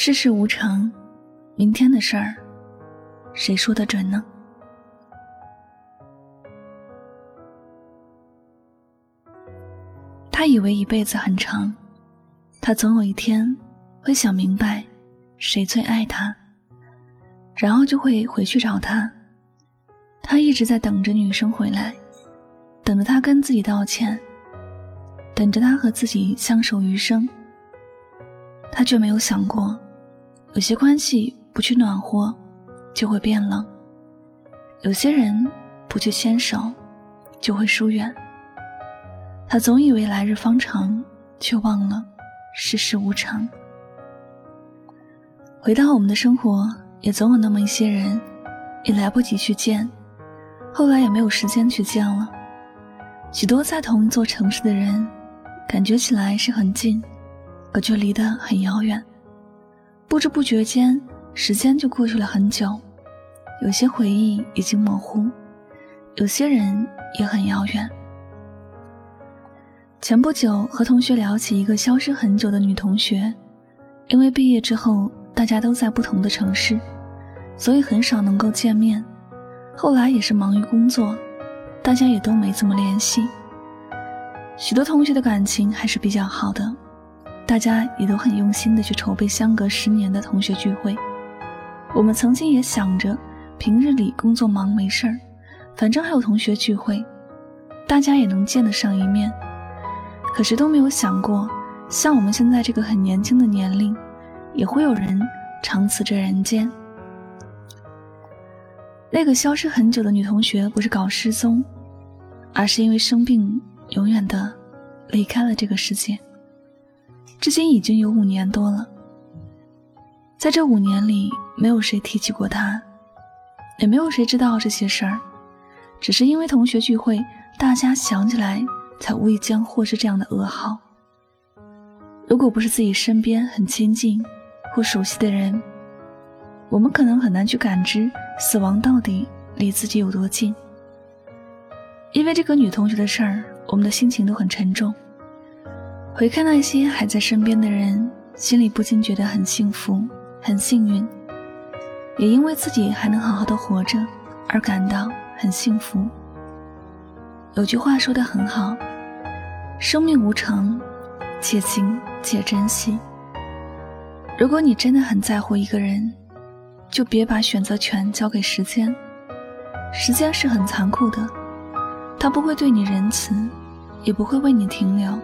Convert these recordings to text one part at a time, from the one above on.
世事无常，明天的事儿，谁说得准呢？他以为一辈子很长，他总有一天会想明白谁最爱他，然后就会回去找他。他一直在等着女生回来，等着他跟自己道歉。等着他和自己相守余生，他却没有想过，有些关系不去暖和，就会变冷；有些人不去牵手，就会疏远。他总以为来日方长，却忘了世事无常。回到我们的生活，也总有那么一些人，也来不及去见，后来也没有时间去见了。许多在同一座城市的人。感觉起来是很近，可却离得很遥远。不知不觉间，时间就过去了很久，有些回忆已经模糊，有些人也很遥远。前不久和同学聊起一个消失很久的女同学，因为毕业之后大家都在不同的城市，所以很少能够见面。后来也是忙于工作，大家也都没怎么联系。许多同学的感情还是比较好的，大家也都很用心的去筹备相隔十年的同学聚会。我们曾经也想着，平日里工作忙没事儿，反正还有同学聚会，大家也能见得上一面。可是都没有想过，像我们现在这个很年轻的年龄，也会有人长辞这人间。那个消失很久的女同学不是搞失踪，而是因为生病。永远的离开了这个世界，至今已经有五年多了。在这五年里，没有谁提起过他，也没有谁知道这些事儿，只是因为同学聚会，大家想起来才无意间获知这样的噩耗。如果不是自己身边很亲近或熟悉的人，我们可能很难去感知死亡到底离自己有多近。因为这个女同学的事儿。我们的心情都很沉重。回看那些还在身边的人，心里不禁觉得很幸福、很幸运，也因为自己还能好好的活着而感到很幸福。有句话说的很好：“生命无常，且行且珍惜。”如果你真的很在乎一个人，就别把选择权交给时间。时间是很残酷的。他不会对你仁慈，也不会为你停留。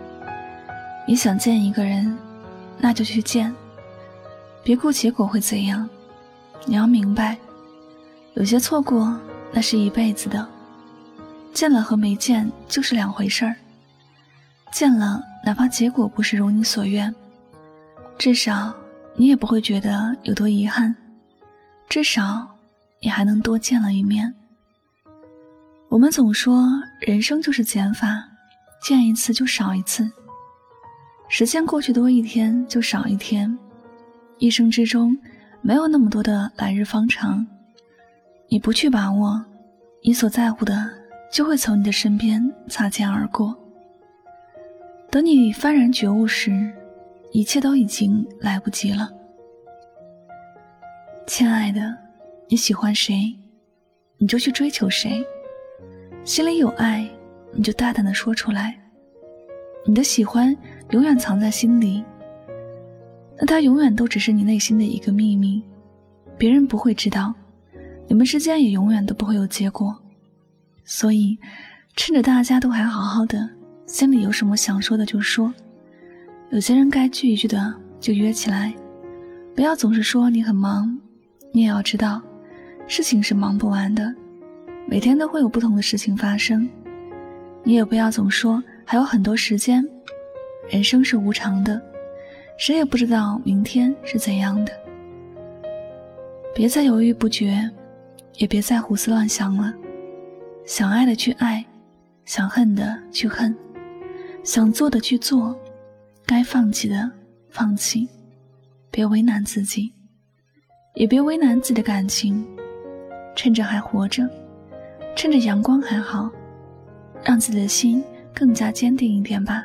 你想见一个人，那就去见，别顾结果会怎样。你要明白，有些错过那是一辈子的，见了和没见就是两回事儿。见了，哪怕结果不是如你所愿，至少你也不会觉得有多遗憾，至少你还能多见了一面。我们总说人生就是减法，见一次就少一次。时间过去多一天就少一天，一生之中没有那么多的来日方长。你不去把握，你所在乎的就会从你的身边擦肩而过。等你幡然觉悟时，一切都已经来不及了。亲爱的，你喜欢谁，你就去追求谁。心里有爱，你就大胆的说出来。你的喜欢永远藏在心里，那它永远都只是你内心的一个秘密，别人不会知道。你们之间也永远都不会有结果。所以，趁着大家都还好好的，心里有什么想说的就说。有些人该聚一聚的就约起来，不要总是说你很忙。你也要知道，事情是忙不完的，每天都会有不同的事情发生。你也不要总说还有很多时间，人生是无常的，谁也不知道明天是怎样的。别再犹豫不决，也别再胡思乱想了。想爱的去爱，想恨的去恨，想做的去做，该放弃的放弃，别为难自己，也别为难自己的感情。趁着还活着，趁着阳光还好，让自己的心更加坚定一点吧。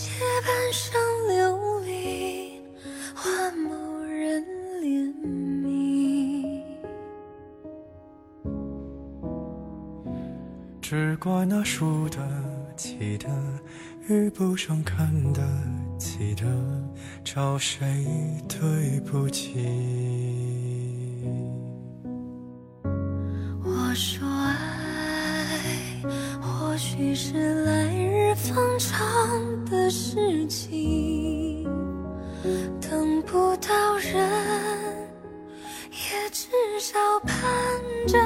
借半生流离换某人怜悯，只怪那输得起的遇不上看得起的，找谁对不起？我说爱或许是来日方长事情，等不到人，也至少盼着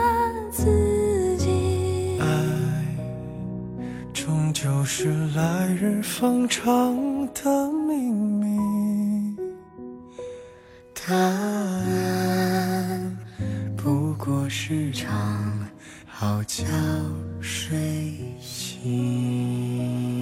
自己。爱终究是来日方长的秘密，答案不过是场好觉睡醒。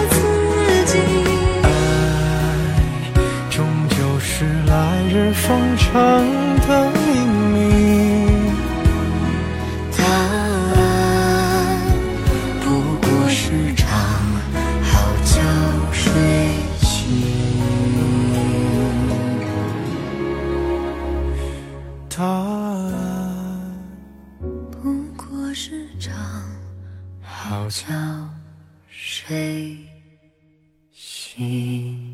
日方长的秘密，答案不过是场好觉睡醒。答案不过是场好觉睡醒。